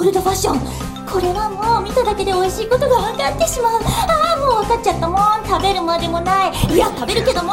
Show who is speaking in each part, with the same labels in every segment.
Speaker 1: オールドファッション。これはもう見ただけで美味しいことが分かってしまう。ああもう分かっちゃったもん。食べるまでもない。いや食べるけども。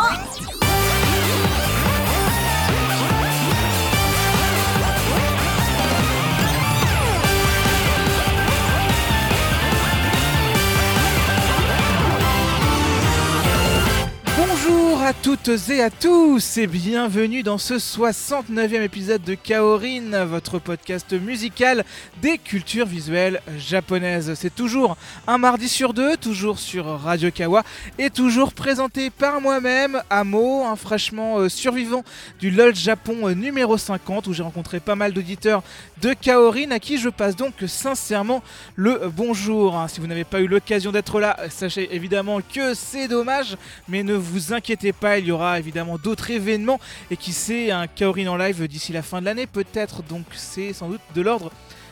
Speaker 2: Bonjour. À toutes et à tous et bienvenue dans ce 69e épisode de Kaorin, votre podcast musical des cultures visuelles japonaises. C'est toujours un mardi sur deux, toujours sur Radio Kawa et toujours présenté par moi-même, Amo, un fraîchement euh, survivant du LOL Japon euh, numéro 50 où j'ai rencontré pas mal d'auditeurs de Kaorin à qui je passe donc sincèrement le bonjour. Si vous n'avez pas eu l'occasion d'être là, sachez évidemment que c'est dommage, mais ne vous inquiétez il y aura évidemment d'autres événements. Et qui sait un Kaorin en live d'ici la fin de l'année. Peut-être, donc c'est sans doute de l'ordre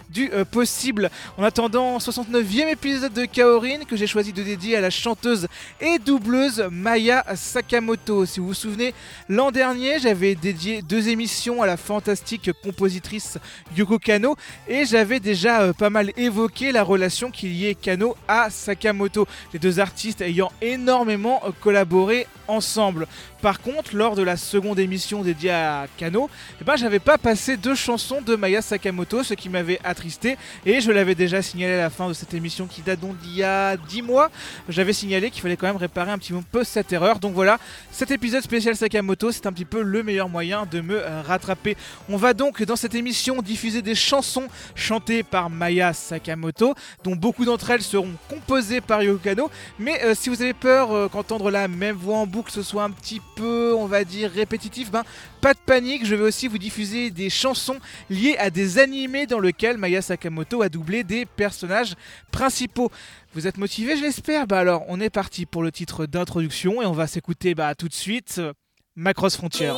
Speaker 2: du euh, possible. En attendant, 69e épisode de Kaorin que j'ai choisi de dédier à la chanteuse et doubleuse Maya Sakamoto. Si vous vous souvenez, l'an dernier, j'avais dédié deux émissions à la fantastique compositrice Yoko Kano et j'avais déjà euh, pas mal évoqué la relation qu'il y ait Kano à Sakamoto, les deux artistes ayant énormément euh, collaboré ensemble. Par contre, lors de la seconde émission dédiée à Kano, eh ben, j'avais pas passé deux chansons de Maya Sakamoto, ce qui m'avait attristé. Et je l'avais déjà signalé à la fin de cette émission qui date donc d'il y a 10 mois. J'avais signalé qu'il fallait quand même réparer un petit peu cette erreur. Donc voilà, cet épisode spécial Sakamoto, c'est un petit peu le meilleur moyen de me euh, rattraper. On va donc dans cette émission diffuser des chansons chantées par Maya Sakamoto, dont beaucoup d'entre elles seront composées par Yoko Kano. Mais euh, si vous avez peur euh, qu'entendre la même voix en boucle ce soit un petit peu, on va dire, répétitif, ben pas de panique, je vais aussi vous diffuser des chansons liées à des animés dans lesquels Maya Sakamoto a doublé des personnages principaux. Vous êtes motivés, je l'espère? Bah alors, on est parti pour le titre d'introduction et on va s'écouter bah, tout de suite Macross Frontier.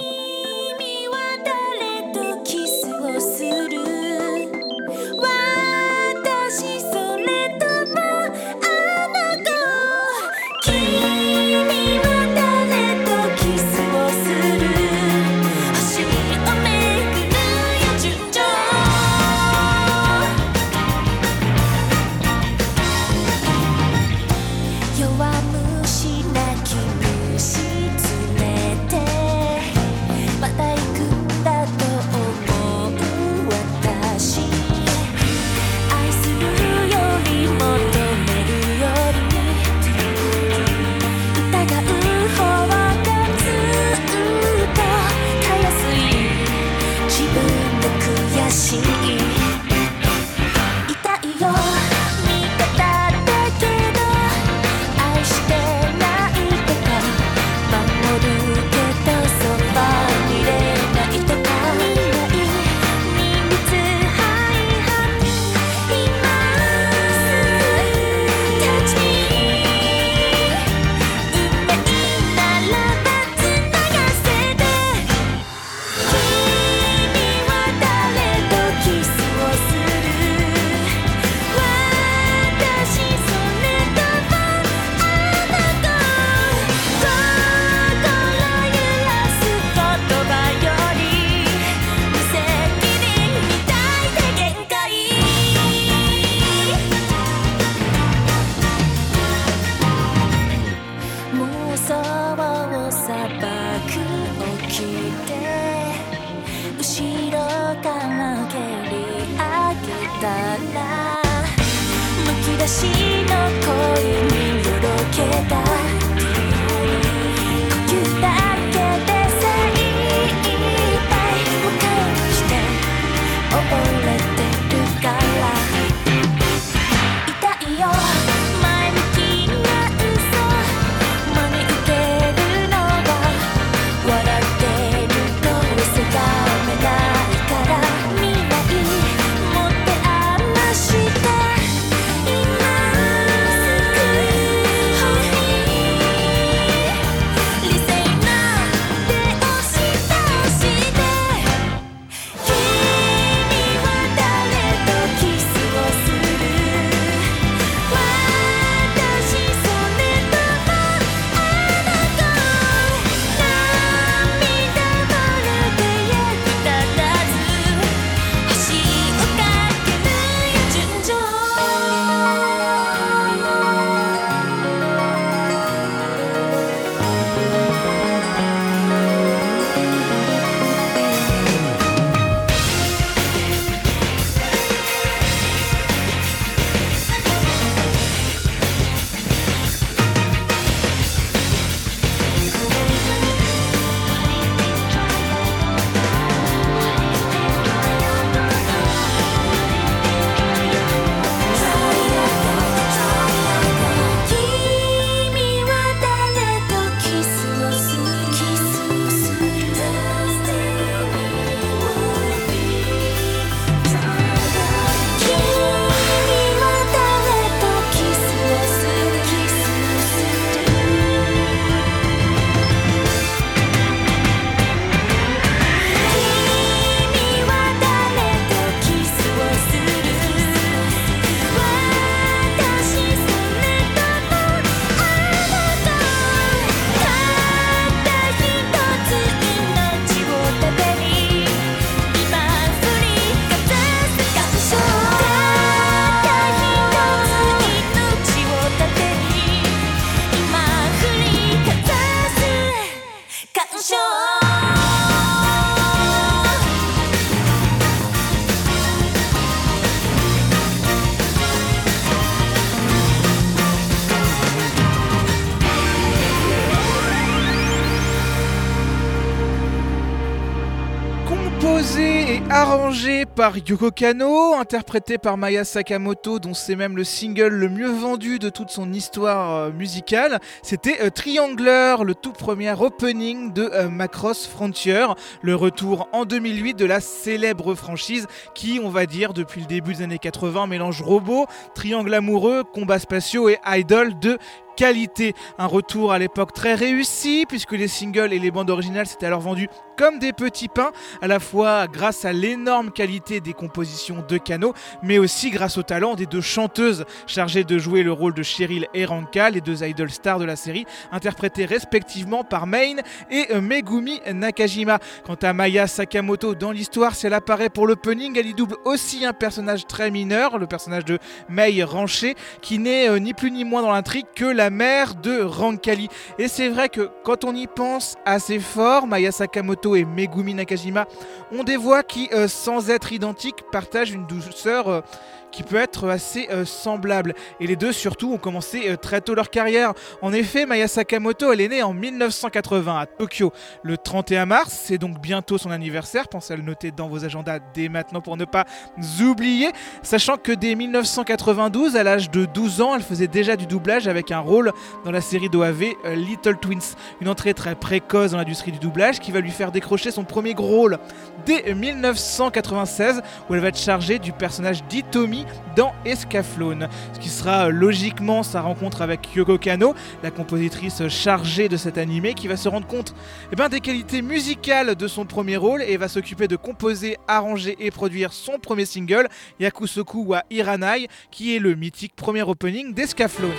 Speaker 3: Par Yoko Kano, interprété par Maya Sakamoto, dont c'est même le single le mieux vendu de toute son histoire euh, musicale. C'était euh, Triangler, le tout premier opening de euh, Macross Frontier, le retour en 2008 de la célèbre franchise qui, on va dire, depuis le début des années 80, mélange robot, triangle amoureux, combats spatiaux et idol de qualité. Un retour à l'époque très réussi puisque les singles et les bandes originales s'étaient alors vendus comme des petits pains, à la fois grâce à l'énorme qualité des compositions de Kano, mais aussi grâce au talent des deux chanteuses chargées de jouer le rôle de Cheryl et Ranka, les deux idol stars de la série, interprétées respectivement par Main et Megumi Nakajima. Quant à Maya Sakamoto, dans l'histoire, si elle apparaît pour l'opening, elle y double aussi un personnage très mineur, le personnage de Mei Ranché, qui n'est euh, ni plus ni moins dans l'intrigue que la mère de Rankali. Et c'est vrai que quand on y pense assez fort, Maya Sakamoto et Megumi Nakajima ont des voix qui, euh, sans être identiques, partagent une douceur euh, qui peut être assez euh, semblable. Et les deux, surtout, ont commencé euh, très tôt leur carrière. En effet, Maya Sakamoto, elle est née en 1980 à Tokyo le 31 mars. C'est donc bientôt son anniversaire. Pensez à le noter dans vos agendas dès maintenant pour ne pas oublier. Sachant que dès 1992, à l'âge de 12 ans, elle faisait déjà du doublage avec un rôle dans la série d'OAV euh, Little Twins. Une entrée très précoce dans l'industrie du doublage qui va lui faire décrocher son premier gros rôle dès 1996 où elle va être chargée du personnage d'Itomi dans Escaflowne. Ce qui sera euh, logiquement sa rencontre avec Yoko Kano, la compositrice chargée de cet animé, qui va se rendre compte eh ben, des qualités musicales de son premier rôle et va s'occuper de composer, arranger et produire son premier single, Yakusoku wa Iranai, qui est le mythique premier opening d'Escaflowne.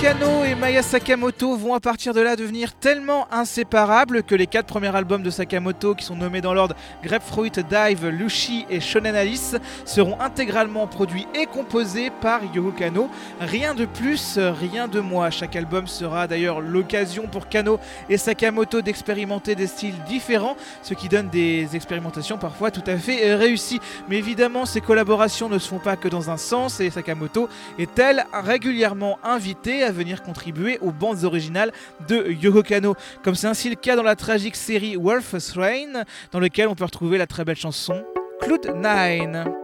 Speaker 3: Kano et Maya Sakamoto vont à partir de là devenir tellement inséparables que les quatre premiers albums de Sakamoto, qui sont nommés dans l'ordre Grapefruit Dive, Lushi et Shonen Alice, seront intégralement produits et composés par Yoko Kano. Rien de plus, rien de moins. Chaque album sera d'ailleurs l'occasion pour Kano et Sakamoto d'expérimenter des styles différents, ce qui donne des expérimentations parfois tout à fait euh, réussies. Mais évidemment, ces collaborations ne se font pas que dans un sens et Sakamoto est elle régulièrement invitée à venir contribuer aux bandes originales de Yoko Kano, comme c'est ainsi le cas dans la tragique série Wolf's Rain, dans lequel on peut retrouver la très belle chanson Cloud 9.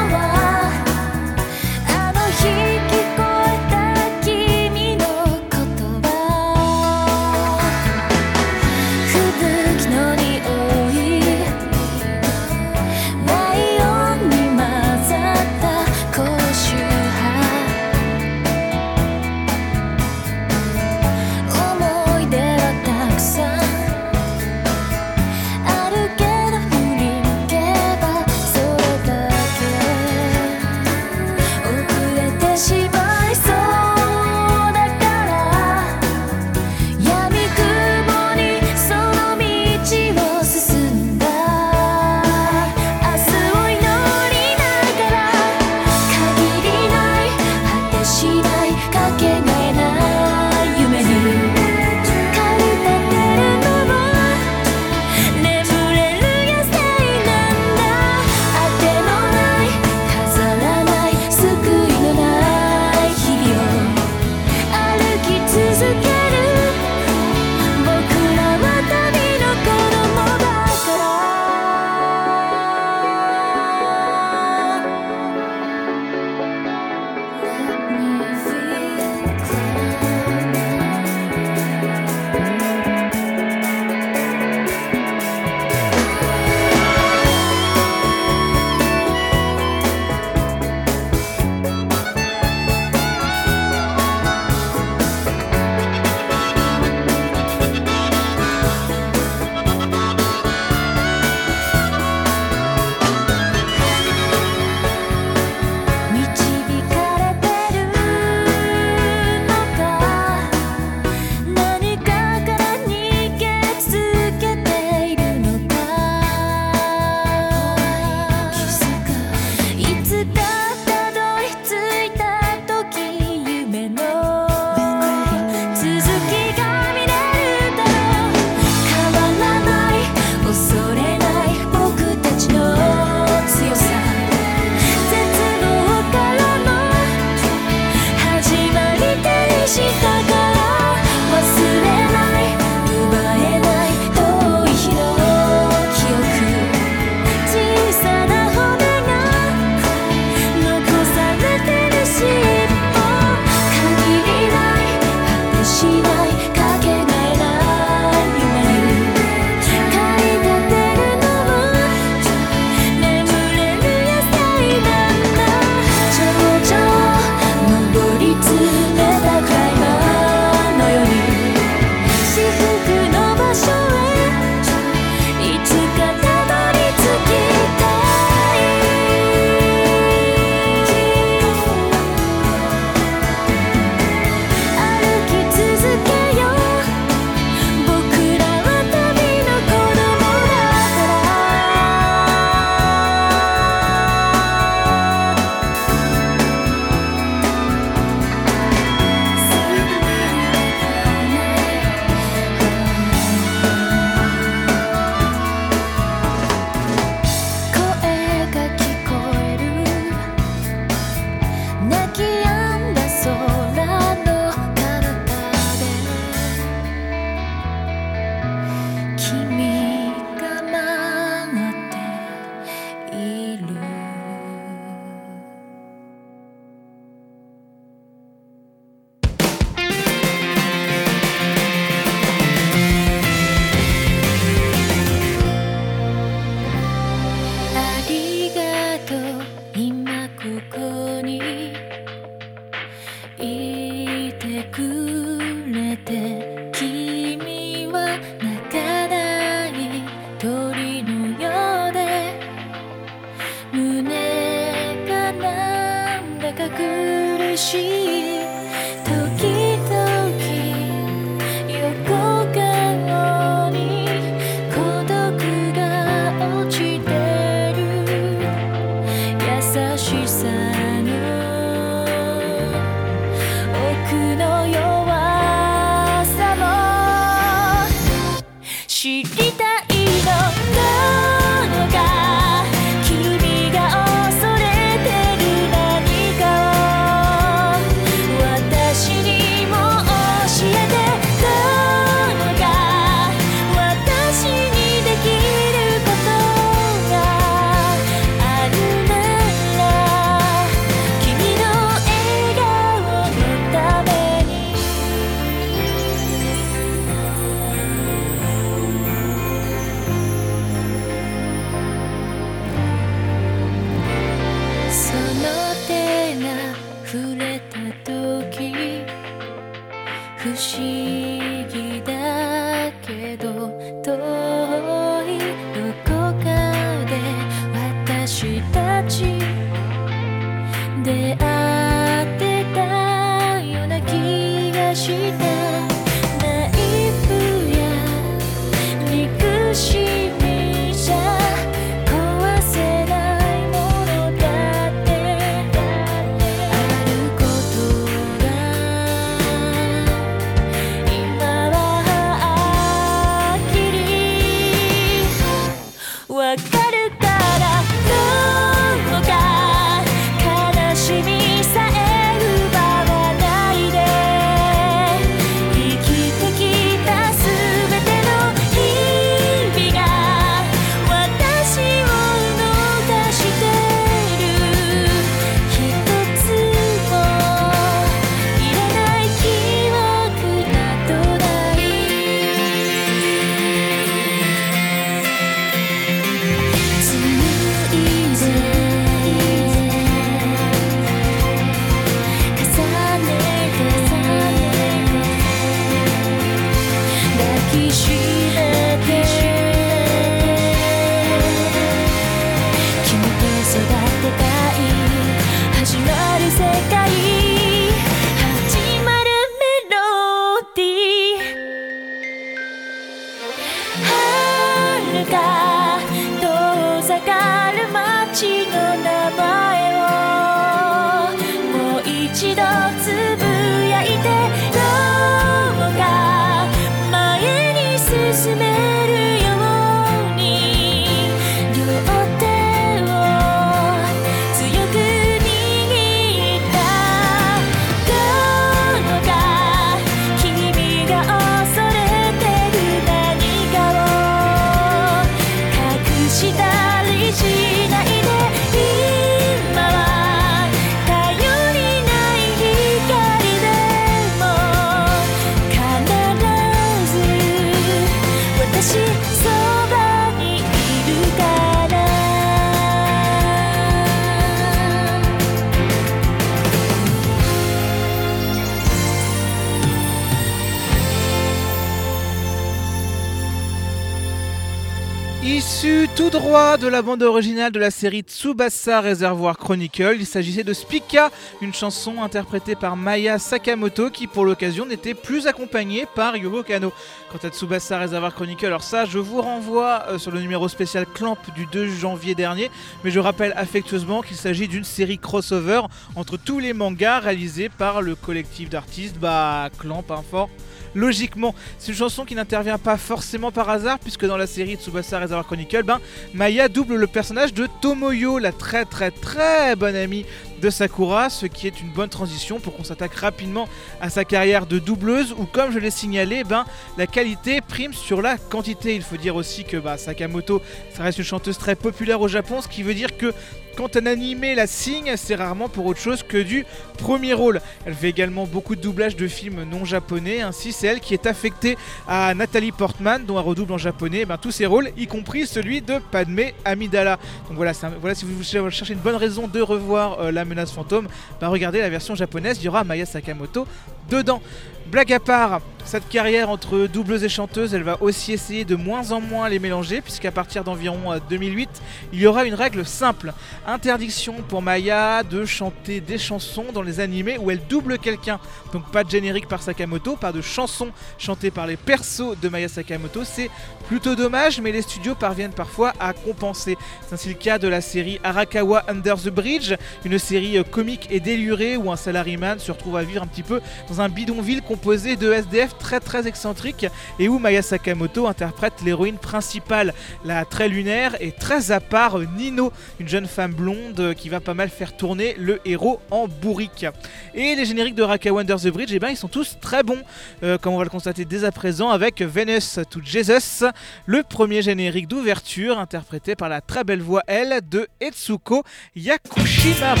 Speaker 3: La bande originale de la série Tsubasa Reservoir Chronicle, il s'agissait de Spika, une chanson interprétée par Maya Sakamoto qui pour l'occasion n'était plus accompagnée par Yoko Kano. Quant à Tsubasa Reservoir Chronicle, alors ça je vous renvoie euh, sur le numéro spécial Clamp du 2 janvier dernier, mais je rappelle affectueusement qu'il s'agit d'une série crossover entre tous les mangas réalisés par le collectif d'artistes, bah Clamp, hein, fort logiquement. C'est une chanson qui n'intervient pas forcément par hasard, puisque dans la série Tsubasa Reservoir Chronicle, ben, Maya double le personnage de Tomoyo, la très très très bonne amie de Sakura, ce qui est une bonne transition pour qu'on s'attaque rapidement à sa carrière de doubleuse, où comme je l'ai signalé, ben, la qualité prime sur la quantité. Il faut dire aussi que bah, Sakamoto, ça reste une chanteuse très populaire au Japon, ce qui veut dire que quand un animé la signe, c'est rarement pour autre chose que du premier rôle. Elle fait également beaucoup de doublages de films non japonais, ainsi c'est elle qui est affectée à Nathalie Portman, dont elle redouble en japonais ben, tous ses rôles, y compris celui de Padmé Amidala. Donc voilà, voilà si vous cherchez une bonne raison de revoir euh, La Menace Fantôme, bah, regardez la version japonaise, il y aura Maya Sakamoto dedans. Blague à part, cette carrière entre doubleuse et chanteuse, elle va aussi essayer de moins en moins les mélanger, puisqu'à partir d'environ euh, 2008, il y aura une règle simple. Interdiction pour Maya de chanter des chansons dans les animés où elle double quelqu'un. Donc pas de générique par Sakamoto, pas de chansons chantées par les persos de Maya Sakamoto. C'est plutôt dommage, mais les studios parviennent parfois à compenser. C'est ainsi le cas de la série Arakawa Under the Bridge, une série euh, comique et délurée où un salaryman se retrouve à vivre un petit peu dans un bidonville composé de SDF très très excentriques et où Maya Sakamoto interprète l'héroïne principale, la très lunaire et très à part euh, Nino, une jeune femme blonde euh, qui va pas mal faire tourner le héros en bourrique. Et les génériques de Arakawa Under the Bridge, eh ben, ils sont tous très bons, comme on va le constater dès à présent avec Venus to Jesus, le premier générique d'ouverture interprété par la très belle voix elle de Etsuko Yakushimaru.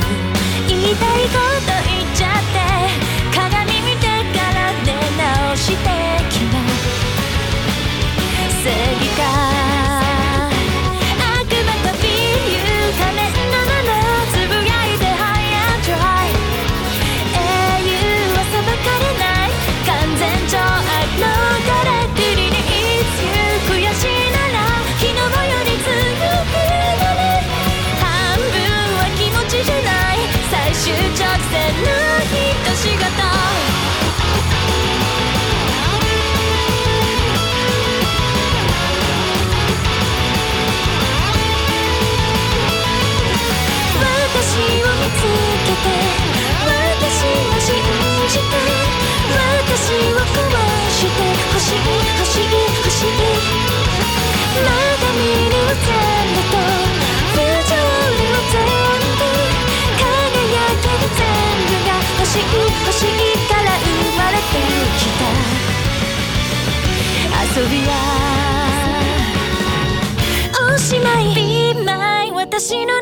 Speaker 2: good. 死ぬ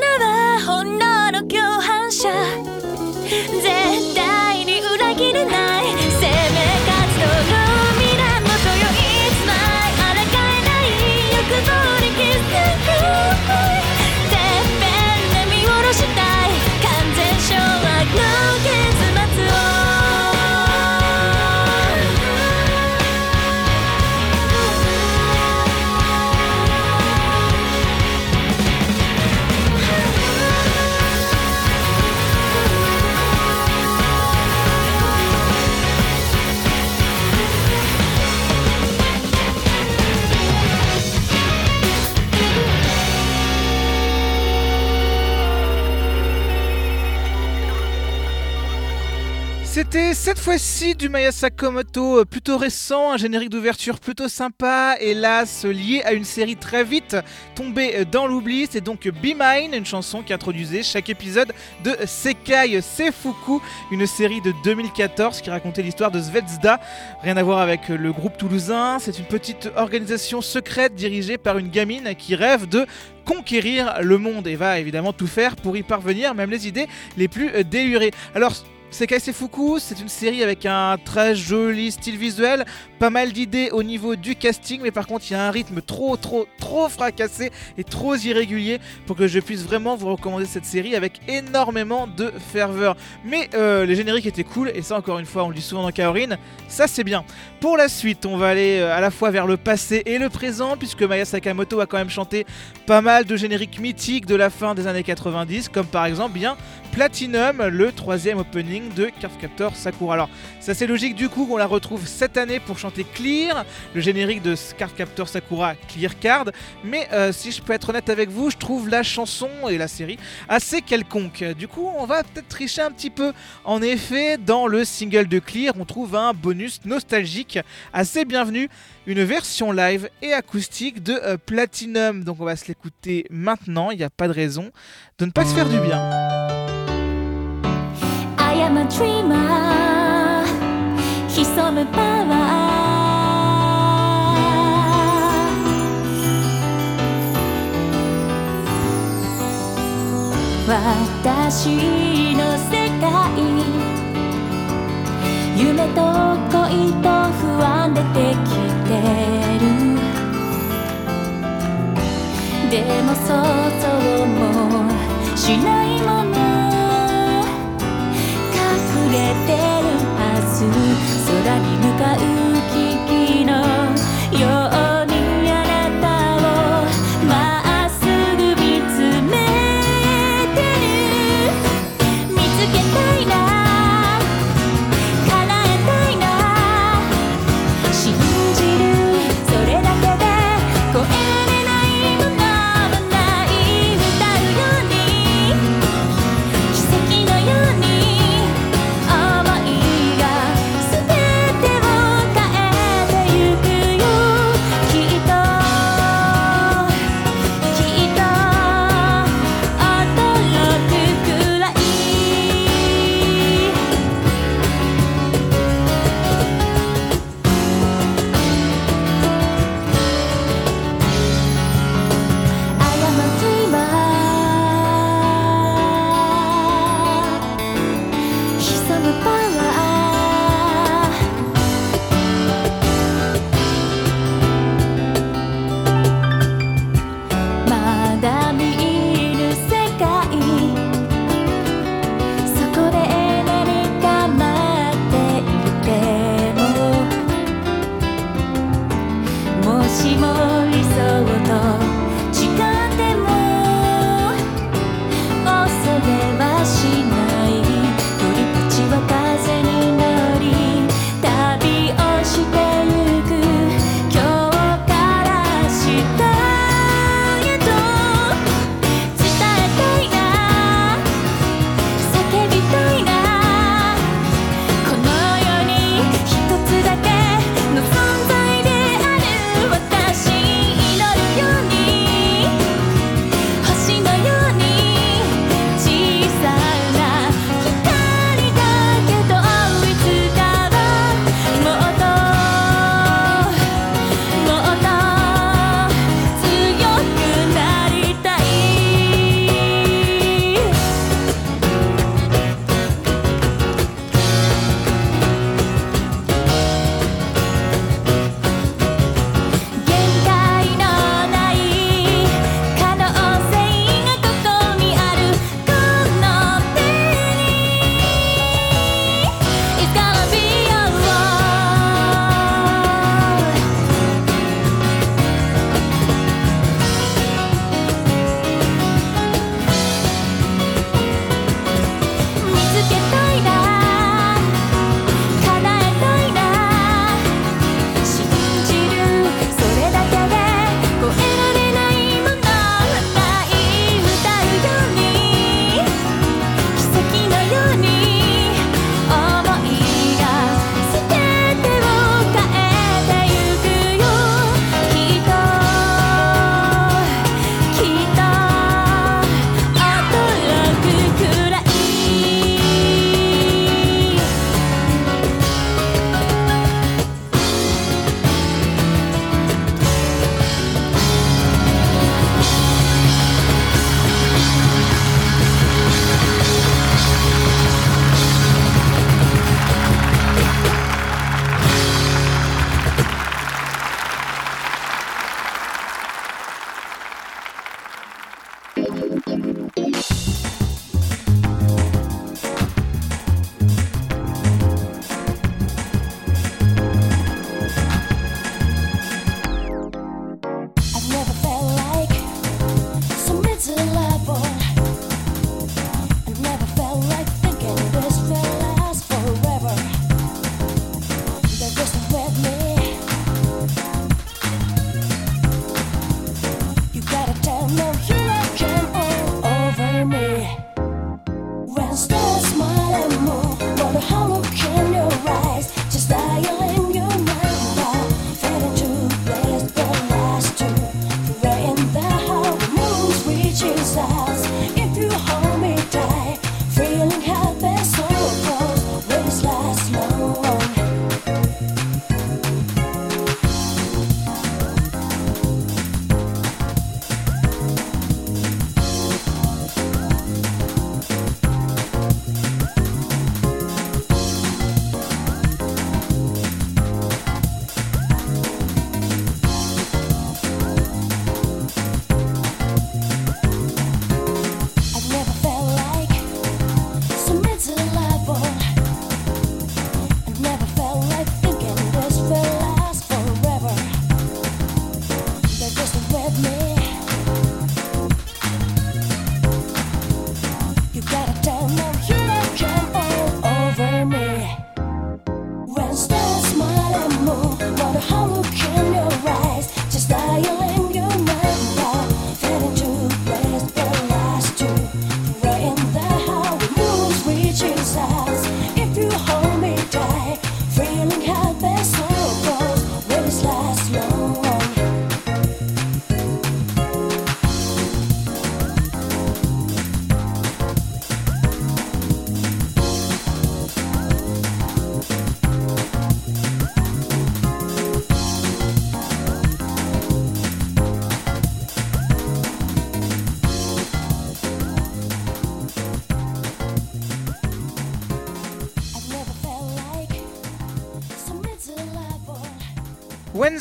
Speaker 2: du Maya Sakamoto euh, plutôt récent, un générique d'ouverture plutôt sympa, hélas lié à une série très vite tombée euh, dans l'oubli. C'est donc Be Mine, une chanson qui introduisait chaque épisode de Sekai Seifuku, une série de 2014 qui racontait l'histoire de Zvezda. Rien à voir avec euh, le groupe toulousain, c'est une petite organisation secrète dirigée par une gamine qui rêve de conquérir le monde et va évidemment tout faire pour y parvenir, même les idées les plus délurées. Alors Sekai Sefuku, c'est une série avec un très joli style visuel, pas mal d'idées au niveau du casting, mais par contre il y a un rythme trop trop trop fracassé et trop irrégulier pour que je puisse vraiment vous recommander cette série avec énormément de ferveur. Mais euh, les génériques étaient cool, et ça encore une fois on le dit souvent dans Kaorin, ça c'est bien. Pour la suite, on va aller euh, à la fois vers le passé et le présent, puisque Maya Sakamoto a quand même chanté pas mal de génériques mythiques de la fin des années 90, comme par exemple bien
Speaker 3: Platinum, le troisième opening de Cardcaptor Sakura. Alors, c'est assez logique du coup qu'on la retrouve cette année pour chanter Clear, le générique de Cardcaptor Sakura Clear Card. Mais euh, si je peux être honnête avec vous, je trouve la chanson et la série assez quelconque. Du coup, on va peut-être tricher un petit peu. En effet, dans le single de Clear, on trouve un bonus nostalgique assez bienvenu, une version live et acoustique de euh, Platinum. Donc on va se l'écouter maintenant, il n'y a pas de raison de ne pas se faire du bien.
Speaker 2: A dreamer. 潜むパワー私の世界。夢と恋と不安出てきてる。でも想像もしないもの。れてるはず。空に向かう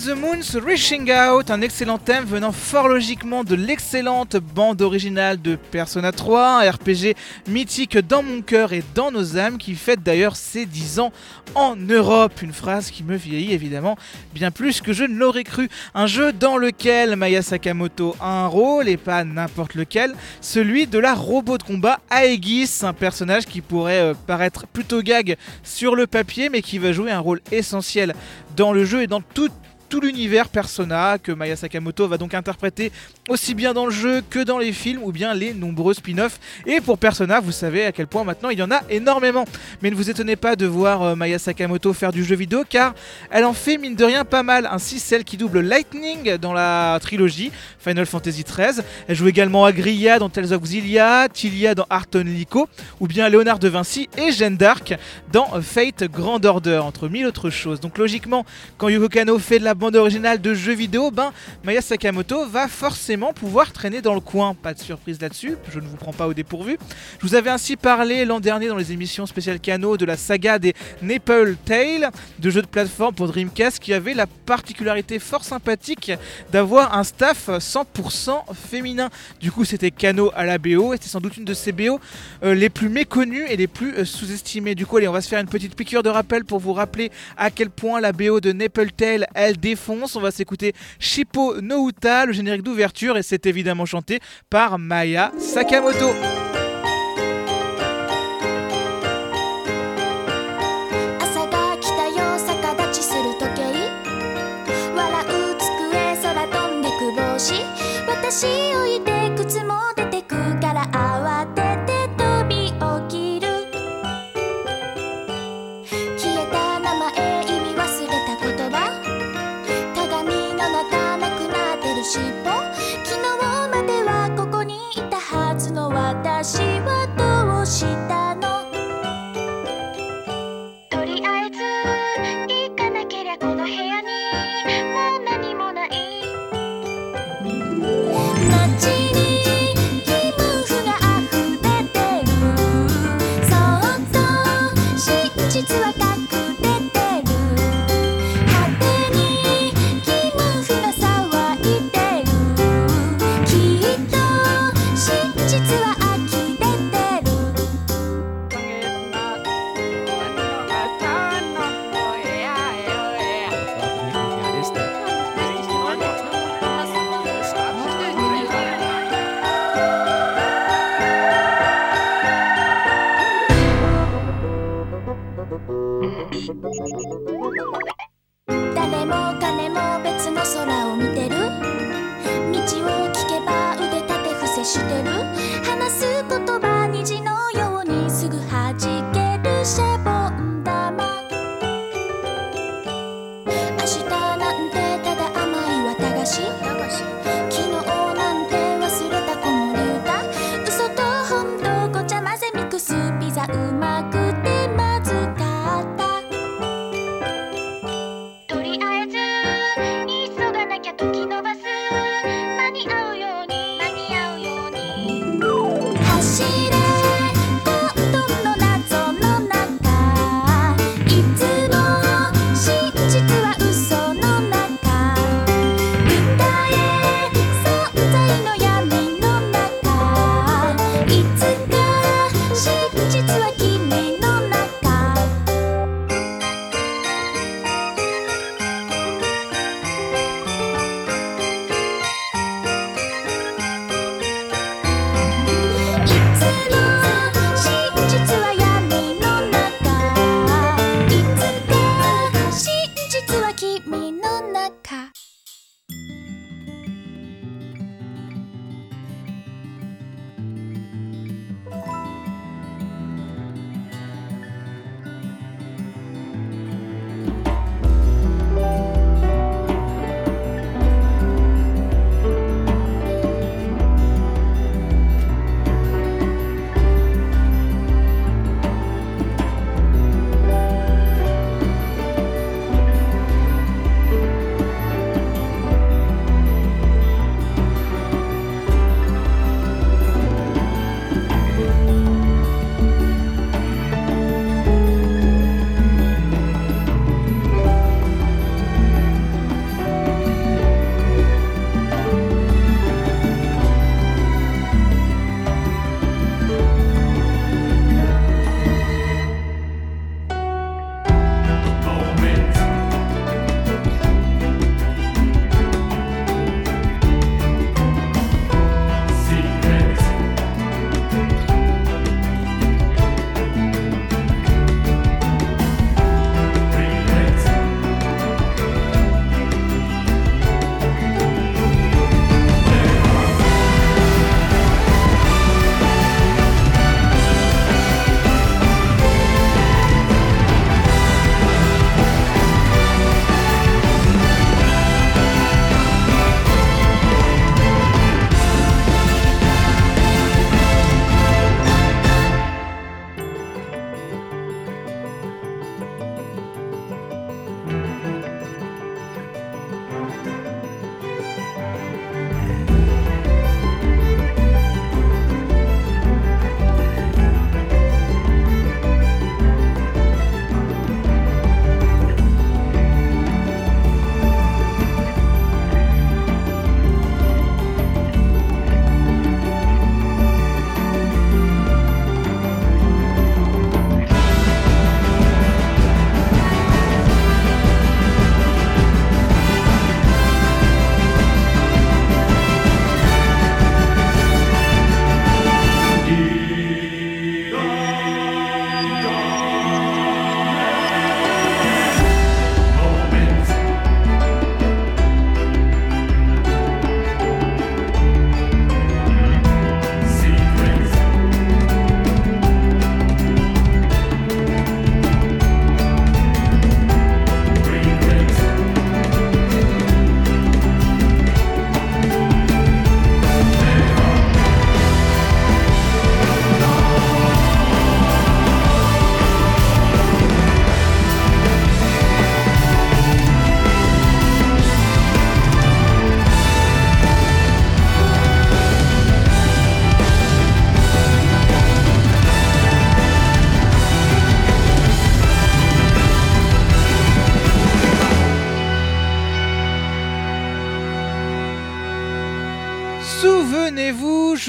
Speaker 3: the Moon's Reaching Out, un excellent thème venant fort logiquement de l'excellente bande originale de Persona 3, un RPG mythique dans mon cœur et dans nos âmes qui fête d'ailleurs ses 10 ans en Europe. Une phrase qui me vieillit évidemment bien plus que je ne l'aurais cru. Un jeu dans lequel Maya Sakamoto a un rôle et pas n'importe lequel, celui de la robot de combat Aegis, un personnage qui pourrait euh, paraître plutôt gag sur le papier mais qui va jouer un rôle essentiel dans le jeu et dans tout tout l'univers Persona que Maya Sakamoto va donc interpréter aussi bien dans le jeu que dans les films ou bien les nombreux spin-offs. Et pour Persona, vous savez à quel point maintenant il y en a énormément. Mais ne vous étonnez pas de voir euh, Maya Sakamoto faire du jeu vidéo car elle en fait mine de rien pas mal. Ainsi celle qui double Lightning dans la trilogie Final Fantasy XIII. Elle joue également Agria dans Tales of Xillia, Tilia dans Arton Lico ou bien Léonard de Vinci et Jeanne d'Arc dans Fate Grand Order entre mille autres choses. Donc logiquement quand Yoko Kano fait de la bande originale de jeux vidéo, ben Maya Sakamoto va forcément pouvoir traîner dans le coin. Pas de surprise là-dessus, je ne vous prends pas au dépourvu. Je vous avais ainsi parlé l'an dernier dans les émissions spéciales Kano de la saga des Maple Tale, de jeux de plateforme pour Dreamcast qui avait la particularité fort sympathique d'avoir un staff 100% féminin. Du coup, c'était Kano à la BO et c'était sans doute une de ces BO euh, les plus méconnues et les plus euh, sous-estimées. Du coup, allez, on va se faire une petite piqûre de rappel pour vous rappeler à quel point la BO de Maple Tale, elle défonce. On va s'écouter Shippo no Uta, le générique d'ouverture, et c'est évidemment chanté par Maya Sakamoto.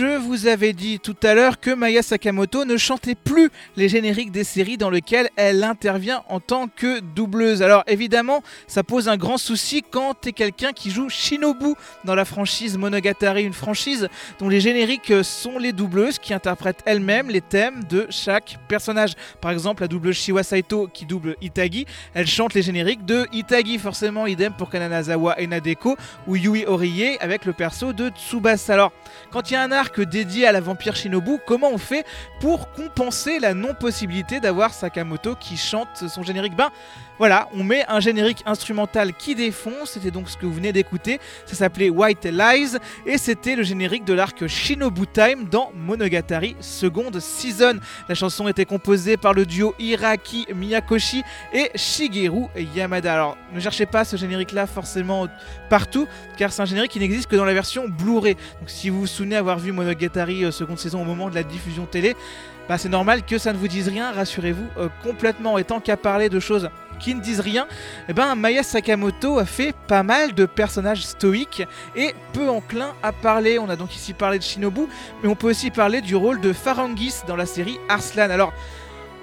Speaker 3: Souvenez-vous, je vous avais dit tout à l'heure que Maya Sakamoto ne chantait plus les génériques des séries dans lesquelles elle intervient en tant que doubleuse. Alors évidemment, ça pose un grand souci quand t'es quelqu'un qui joue Shinobu dans la franchise Monogatari, une franchise dont les génériques sont les doubleuses qui interprètent elles-mêmes les thèmes de chaque personnage. Par exemple, la doubleuse Shiwa Saito qui double Itagi, elle chante les génériques de Itagi, forcément idem pour Kananazawa et Nadeko ou Yui Oriye avec le perso de Tsubasa. Alors, quand il y a un arc dédié à la vampire Shinobu, comment on fait pour compenser la non-possibilité d'avoir Sakamoto qui chante son générique? Ben voilà, on met un générique instrumental qui défonce, c'était donc ce que vous venez d'écouter, ça s'appelait White Lies, et c'était le générique de l'arc Shinobu Time dans Monogatari Second Season. La chanson était composée par le duo Hiraki Miyakoshi et Shigeru Yamada. Alors ne cherchez pas ce générique là forcément partout, car c'est un générique qui n'existe que dans la version Blu-ray. Donc si vous vous souvenez avoir vu Monogatari euh, seconde saison au moment de la diffusion télé, bah, c'est normal que ça ne vous dise rien, rassurez-vous euh, complètement. Et tant qu'à parler de choses qui ne disent rien, eh ben, Maya Sakamoto a fait pas mal de personnages stoïques et peu enclins à parler. On a donc ici parlé de Shinobu, mais on peut aussi parler du rôle de Farangis dans la série Arslan. Alors,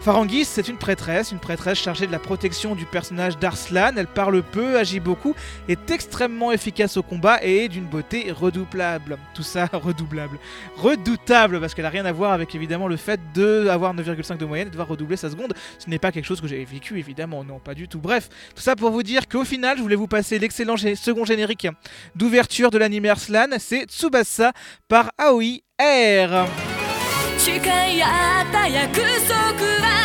Speaker 3: Farangis, c'est une prêtresse, une prêtresse chargée de la protection du personnage d'Arslan. Elle parle peu, agit beaucoup, est extrêmement efficace au combat et est d'une beauté redoublable. Tout ça redoublable. Redoutable, parce qu'elle n'a rien à voir avec évidemment le fait d'avoir 9,5 de moyenne et de devoir redoubler sa seconde. Ce n'est pas quelque chose que j'ai vécu, évidemment, non, pas du tout. Bref, tout ça pour vous dire qu'au final, je voulais vous passer l'excellent gé- second générique d'ouverture de l'anime Arslan. C'est Tsubasa par Aoi R.
Speaker 4: 誓い合った約束は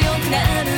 Speaker 4: 強くなる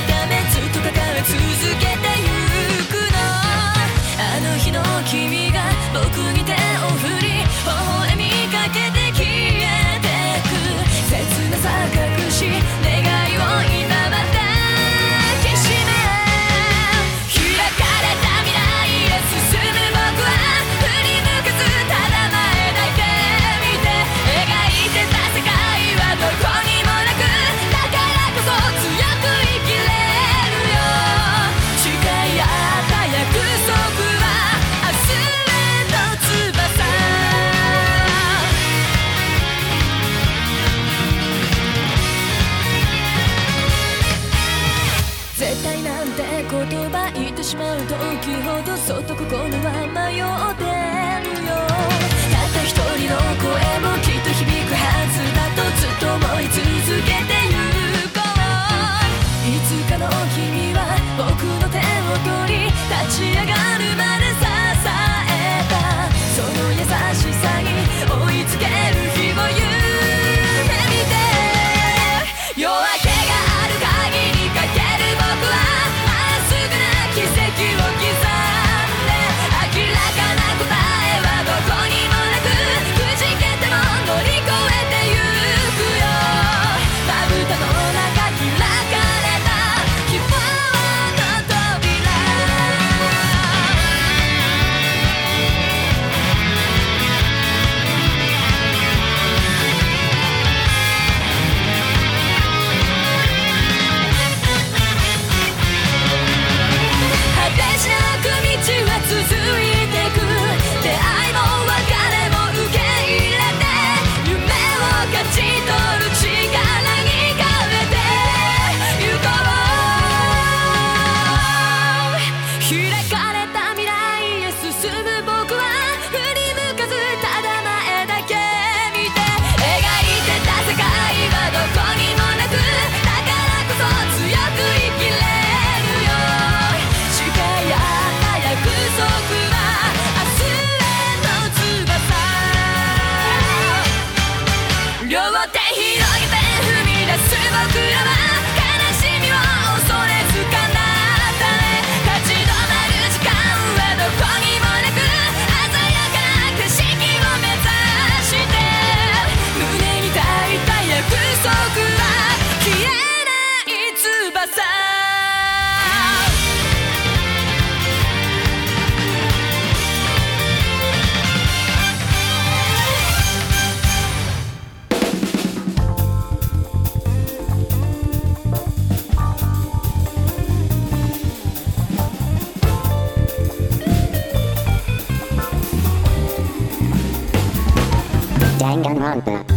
Speaker 5: Danganronpa.
Speaker 3: On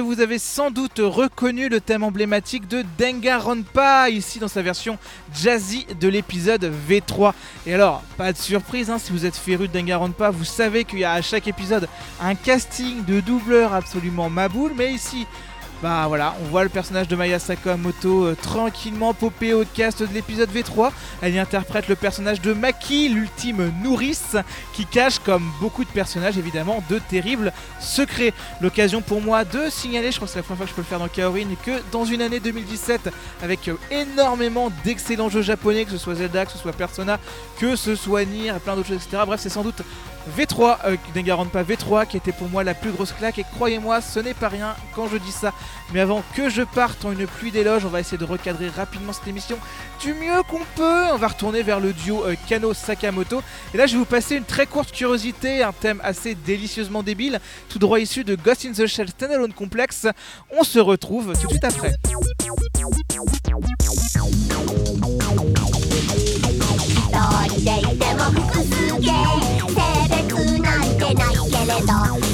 Speaker 3: vous avez sans doute reconnu le thème emblématique de Danganronpa ici dans sa version jazzy de l'épisode V3. Et alors, pas de surprise, hein, si vous êtes féru de Danganronpa, vous savez qu'il y a à chaque épisode un casting de doubleurs absolument maboule, mais ici... Bah voilà, on voit le personnage de Maya Sakamoto euh, tranquillement popper au cast de l'épisode V3. Elle y interprète le personnage de Maki, l'ultime nourrice, qui cache, comme beaucoup de personnages évidemment, de terribles secrets. L'occasion pour moi de signaler, je crois que c'est la première fois que je peux le faire dans Kaorin, que dans une année 2017, avec euh, énormément d'excellents jeux japonais, que ce soit Zelda, que ce soit Persona, que ce soit Nier, plein d'autres choses, etc. Bref, c'est sans doute V3, euh, Danganronpa V3, qui était pour moi la plus grosse claque, et croyez-moi, ce n'est pas rien quand je dis ça. Mais avant que je parte en une pluie d'éloges, on va essayer de recadrer rapidement cette émission du mieux qu'on peut. On va retourner vers le duo euh, Kano Sakamoto. Et là, je vais vous passer une très courte curiosité, un thème assez délicieusement débile, tout droit issu de Ghost in the Shell Standalone Complex. On se retrouve tout de suite après.
Speaker 6: 难道？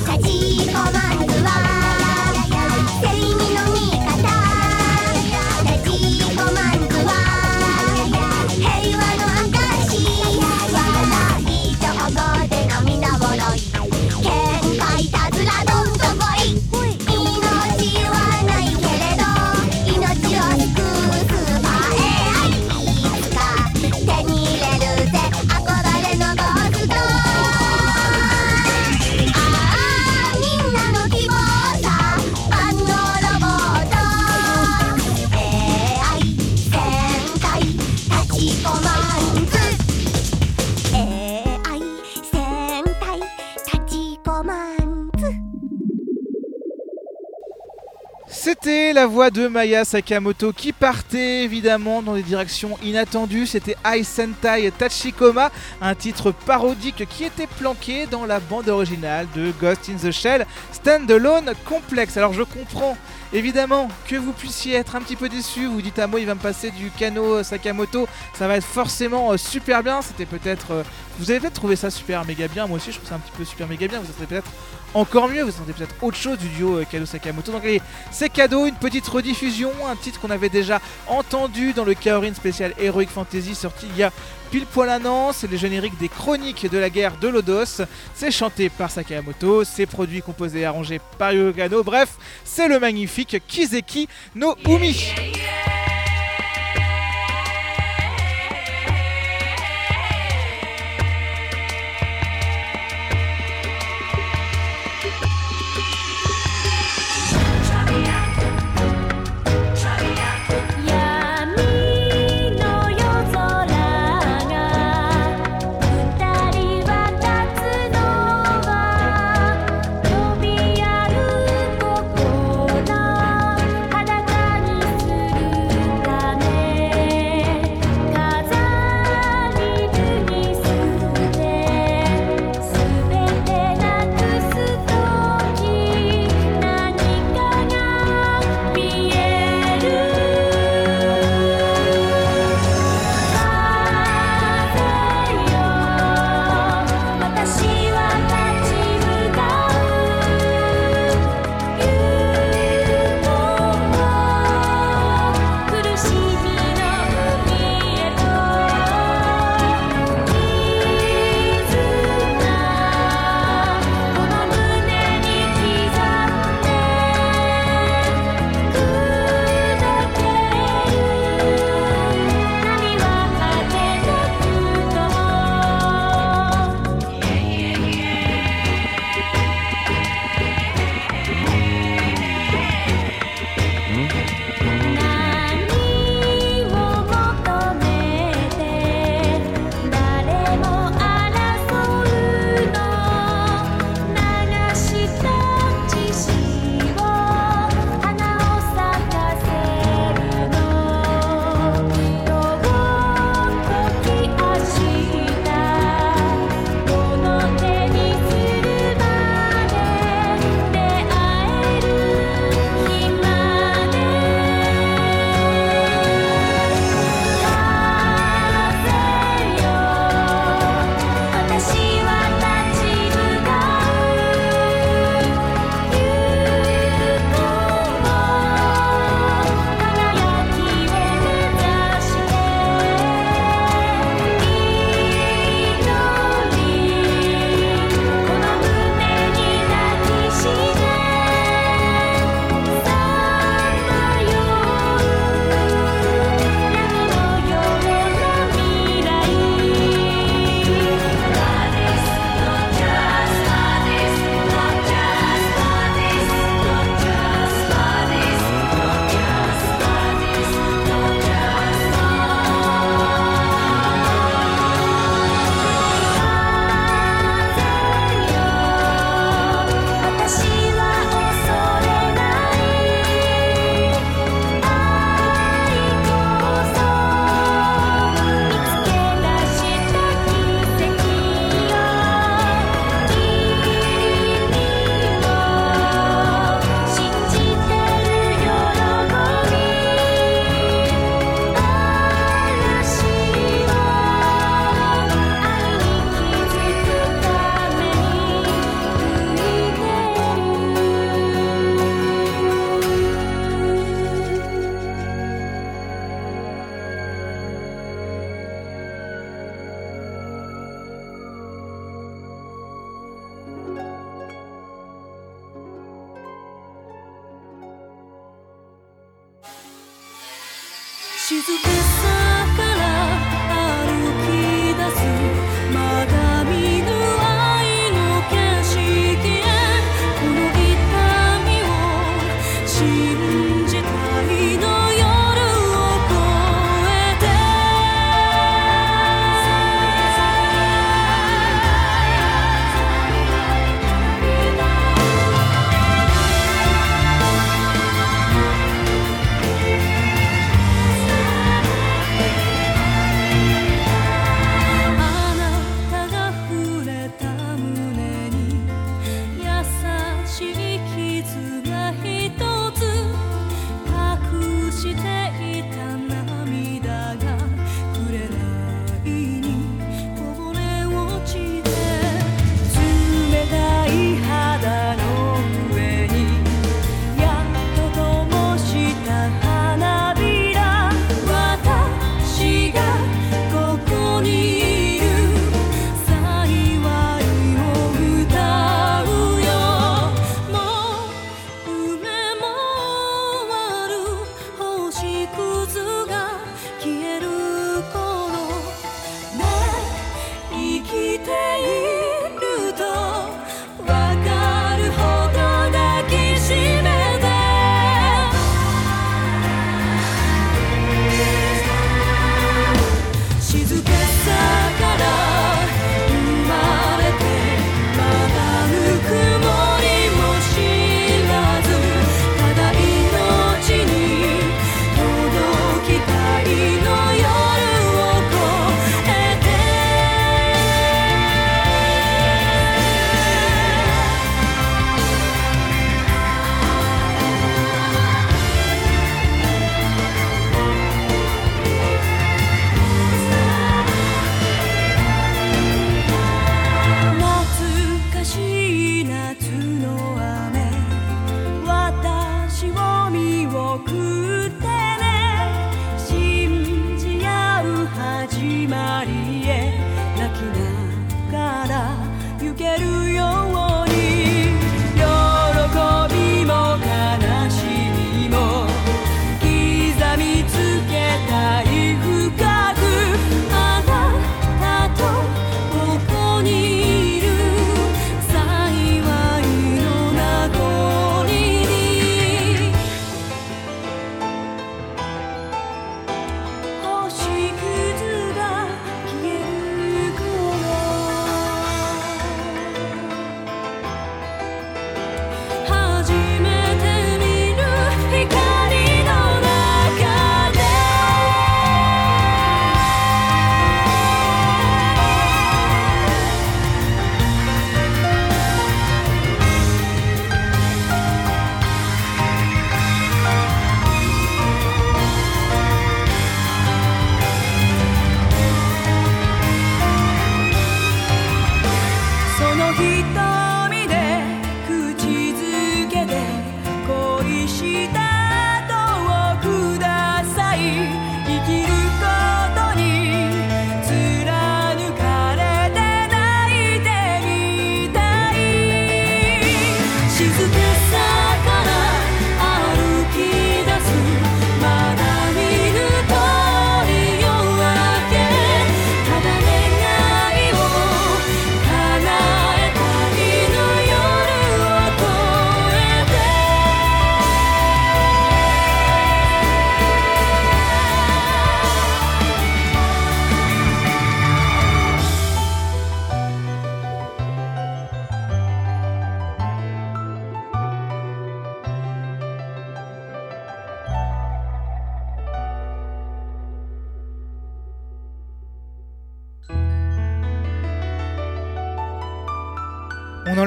Speaker 3: C'était la voix de Maya Sakamoto qui partait évidemment dans des directions inattendues. C'était Ai Sentai Tachikoma, un titre parodique qui était planqué dans la bande originale de Ghost in the Shell Standalone Complex. Alors je comprends évidemment que vous puissiez être un petit peu déçu. Vous dites à moi, il va me passer du Kano Sakamoto, ça va être forcément euh, super bien. C'était peut-être. euh, vous avez peut-être trouvé ça super méga bien. Moi aussi, je trouve ça un petit peu super méga bien. Vous attendez peut-être encore mieux. Vous attendez peut-être autre chose du duo euh, Kano Sakamoto. Donc allez, c'est cadeau, une petite rediffusion, un titre qu'on avait déjà entendu dans le Kaorin spécial Heroic Fantasy sorti il y a pile poil un an. C'est le générique des chroniques de la guerre de Lodos. C'est chanté par Sakamoto, c'est produit, composé et arrangé par Yoyo Kano. Bref, c'est le magnifique Kizeki no Umi.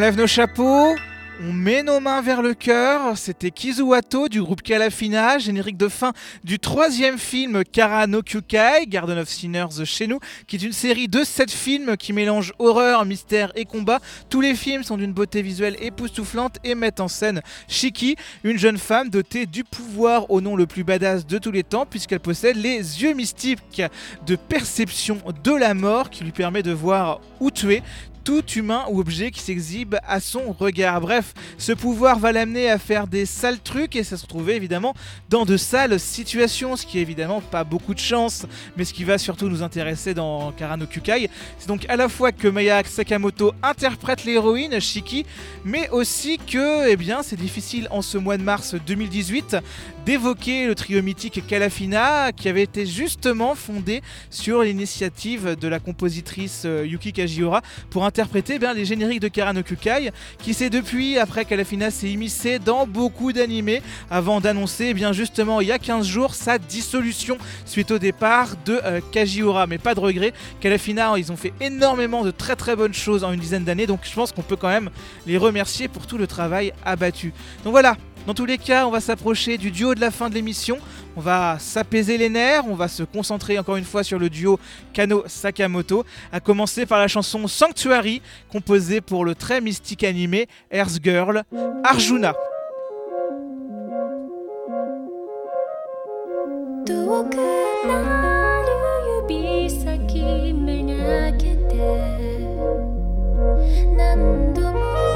Speaker 3: lève nos chapeaux, on met nos mains vers le cœur. C'était Kizuwato du groupe Calafina, générique de fin du troisième film Kara no Kyukai, Garden of Sinners chez nous, qui est une série de sept films qui mélange horreur, mystère et combat. Tous les films sont d'une beauté visuelle époustouflante et mettent en scène Shiki, une jeune femme dotée du pouvoir au nom le plus badass de tous les temps, puisqu'elle possède les yeux mystiques de perception de la mort qui lui permet de voir ou tuer, tout humain ou objet qui s'exhibe à son regard. Bref, ce pouvoir va l'amener à faire des sales trucs et ça se retrouver évidemment dans de sales situations, ce qui est évidemment pas beaucoup de chance, mais ce qui va surtout nous intéresser dans Karano Kukai, c'est donc à la fois que Maya Sakamoto interprète l'héroïne Shiki, mais aussi que eh bien, c'est difficile en ce mois de mars 2018 d'évoquer le trio mythique Kalafina qui avait été justement fondé sur l'initiative de la compositrice euh, Yuki Kajiura pour interpréter eh bien, les génériques de Karano Kukai qui s'est depuis, après Kalafina s'est immiscé dans beaucoup d'animés avant d'annoncer eh bien justement il y a 15 jours sa dissolution suite au départ de euh, Kajiura. Mais pas de regret, Kalafina ils ont fait énormément de très très bonnes choses en une dizaine d'années donc je pense qu'on peut quand même les remercier pour tout le travail abattu. Donc voilà, dans tous les cas, on va s'approcher du duo de la fin de l'émission. On va s'apaiser les nerfs, on va se concentrer encore une fois sur le duo Kano Sakamoto, à commencer par la chanson Sanctuary, composée pour le très mystique animé Earth Girl, Arjuna.
Speaker 2: 遠くなる指先めがけて何度も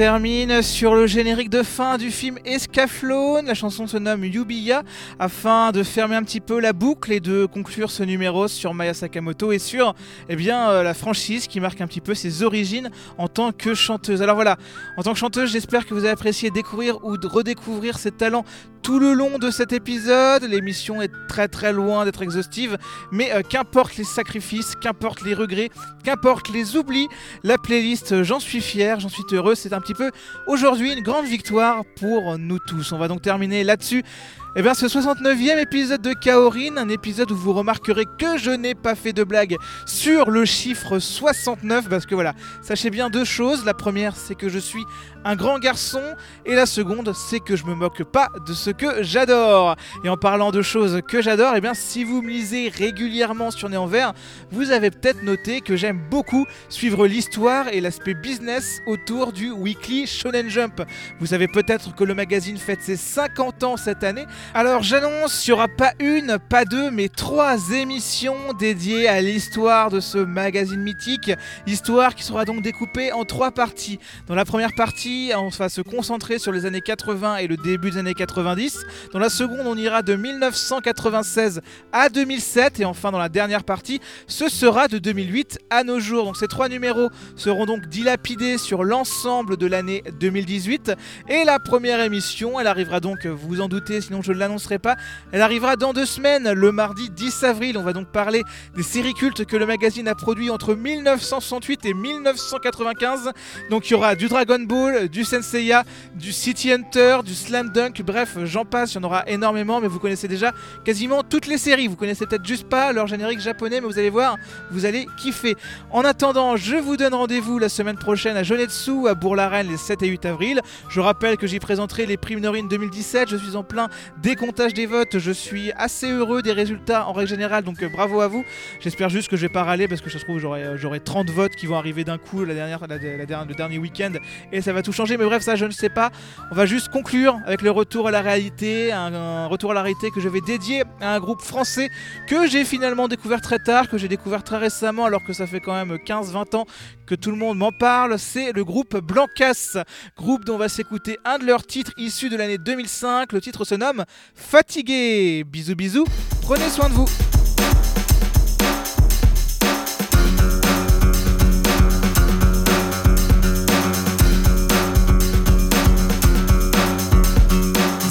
Speaker 3: termine sur le générique de fin du film Escaflowne. La chanson se nomme Yubiya afin de fermer un petit peu la boucle et de conclure ce numéro sur Maya Sakamoto et sur eh bien, euh, la franchise qui marque un petit peu ses origines en tant que chanteuse. Alors voilà, en tant que chanteuse, j'espère que vous avez apprécié découvrir ou de redécouvrir ses talents tout le long de cet épisode. L'émission est très très loin d'être exhaustive, mais euh, qu'importe les sacrifices, qu'importe les regrets, qu'importe les oublis, la playlist, euh, j'en suis fier, j'en suis heureux. C'est un petit peu aujourd'hui une grande victoire pour nous tous. On va donc terminer là-dessus. Eh bien, ce 69e épisode de Kaorin, un épisode où vous remarquerez que je n'ai pas fait de blague sur le chiffre 69, parce que voilà, sachez bien deux choses. La première, c'est que je suis un grand garçon, et la seconde, c'est que je me moque pas de ce que j'adore. Et en parlant de choses que j'adore, eh bien, si vous me lisez régulièrement sur Néanvers, Vert, vous avez peut-être noté que j'aime beaucoup suivre l'histoire et l'aspect business autour du Weekly Shonen Jump. Vous savez peut-être que le magazine fête ses 50 ans cette année, alors j'annonce, il n'y aura pas une, pas deux, mais trois émissions dédiées à l'histoire de ce magazine mythique. Histoire qui sera donc découpée en trois parties. Dans la première partie, on va se concentrer sur les années 80 et le début des années 90. Dans la seconde, on ira de 1996 à 2007. Et enfin, dans la dernière partie, ce sera de 2008 à nos jours. Donc ces trois numéros seront donc dilapidés sur l'ensemble de l'année 2018. Et la première émission, elle arrivera donc, vous vous en doutez, sinon je je ne l'annoncerai pas. Elle arrivera dans deux semaines, le mardi 10 avril. On va donc parler des séries cultes que le magazine a produit entre 1968 et 1995. Donc il y aura du Dragon Ball, du Senseiya, du City Hunter, du Slam Dunk, bref, j'en passe, il y en aura énormément, mais vous connaissez déjà quasiment toutes les séries. Vous connaissez peut-être juste pas leur générique japonais, mais vous allez voir, vous allez kiffer. En attendant, je vous donne rendez-vous la semaine prochaine à Jonetsu, à Bourg-la-Reine, les 7 et 8 avril. Je rappelle que j'y présenterai les primes Norine 2017. Je suis en plein décomptage des votes. Je suis assez heureux des résultats en règle générale, donc euh, bravo à vous. J'espère juste que je vais pas râler parce que ça se trouve j'aurai euh, j'aurai 30 votes qui vont arriver d'un coup la dernière- le dernier week-end et ça va tout changer. Mais bref, ça je ne sais pas. On va juste conclure avec le retour à la réalité, un, un retour à la réalité que je vais dédier à un groupe français que j'ai finalement découvert très tard, que j'ai découvert très récemment alors que ça fait quand même 15-20 ans que tout le monde m'en parle. C'est le groupe Blancas, groupe dont on va s'écouter un de leurs titres issus de l'année 2005. Le titre se nomme Fatigué. Bisous bisous, prenez soin de vous.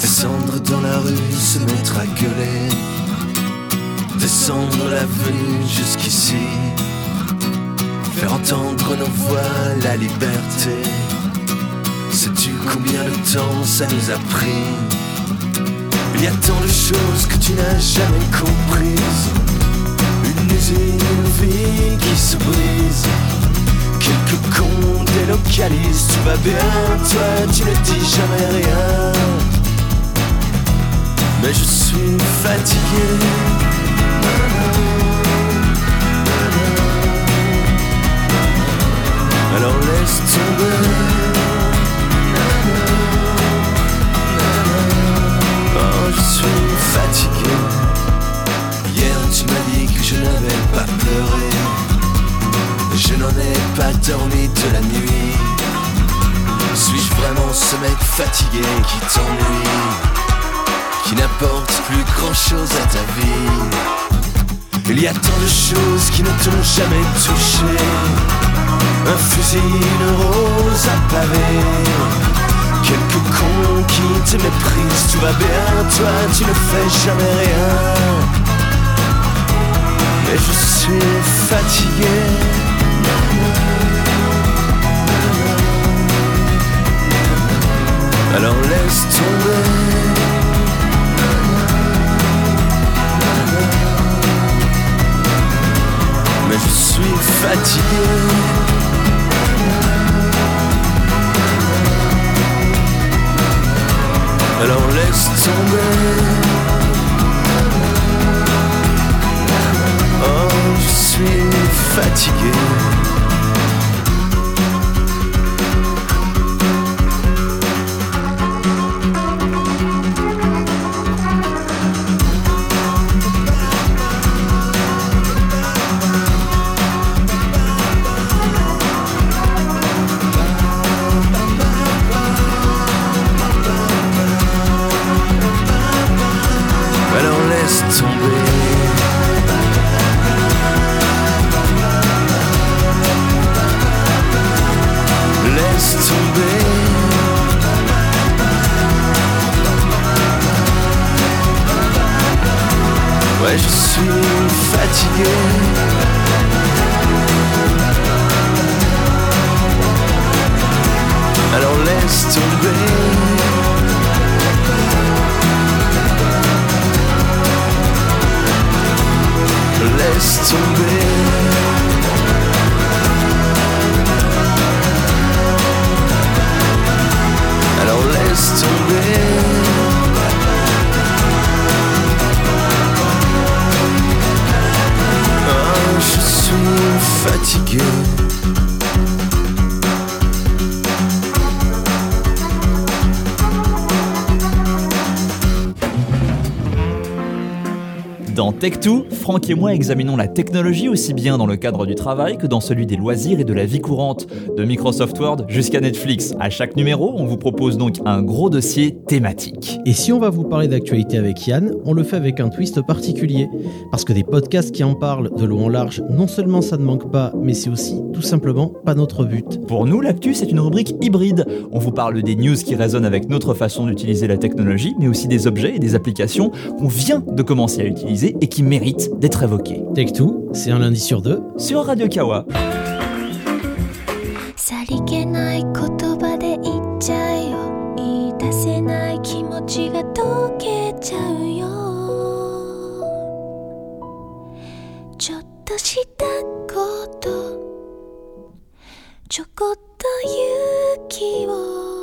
Speaker 5: Descendre dans la rue, se mettre à gueuler. Descendre l'avenue jusqu'ici. Faire entendre nos voix, la liberté. Sais-tu combien de temps ça nous a pris? Il y a tant de choses que tu n'as jamais comprises. Une usine, vie qui se brise. Quelques cons délocalisent, tout va bien, toi tu ne dis jamais rien. Mais je suis fatigué. Alors laisse tomber. Je suis fatigué. Hier, tu m'as dit que je n'avais pas pleuré. Je n'en ai pas dormi de la nuit. Suis-je vraiment ce mec fatigué qui t'ennuie? qui n'apporte plus grand chose à ta vie? Il y a tant de choses qui ne t'ont jamais touché. Un fusil, une rose à pavé. Quelques cons qui te méprisent, tout va bien, toi tu ne fais jamais rien. Mais je suis fatigué. Alors laisse tomber. mais je suis fatigué. Alors laisse tomber. Oh, je suis fatigué.
Speaker 7: Franck et moi examinons la technologie aussi bien dans le cadre du travail que dans celui des loisirs et de la vie courante, de Microsoft Word jusqu'à Netflix. À chaque numéro, on vous propose donc un gros dossier thématique.
Speaker 8: Et si on va vous parler d'actualité avec Yann, on le fait avec un twist particulier. Parce que des podcasts qui en parlent de long en large, non seulement ça ne manque pas, mais c'est aussi tout simplement pas notre but.
Speaker 7: Pour nous, l'actu, c'est une rubrique hybride. On vous parle des news qui résonnent avec notre façon d'utiliser la technologie, mais aussi des objets et des applications qu'on vient de commencer à utiliser et qui méritent d'être évoqués.
Speaker 8: Tech 2, c'est un lundi sur deux.
Speaker 7: Sur Radio Kawa.
Speaker 2: さりげない言葉で言っちゃえよ言い出せない気持ちが溶けちゃうよちょっとしたことちょこっと勇気を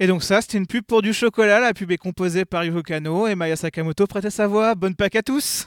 Speaker 3: Et donc ça, c'était une pub pour du chocolat. La pub est composée par Yuho Kano et Maya Sakamoto prêtait sa voix. Bonne Pâques à tous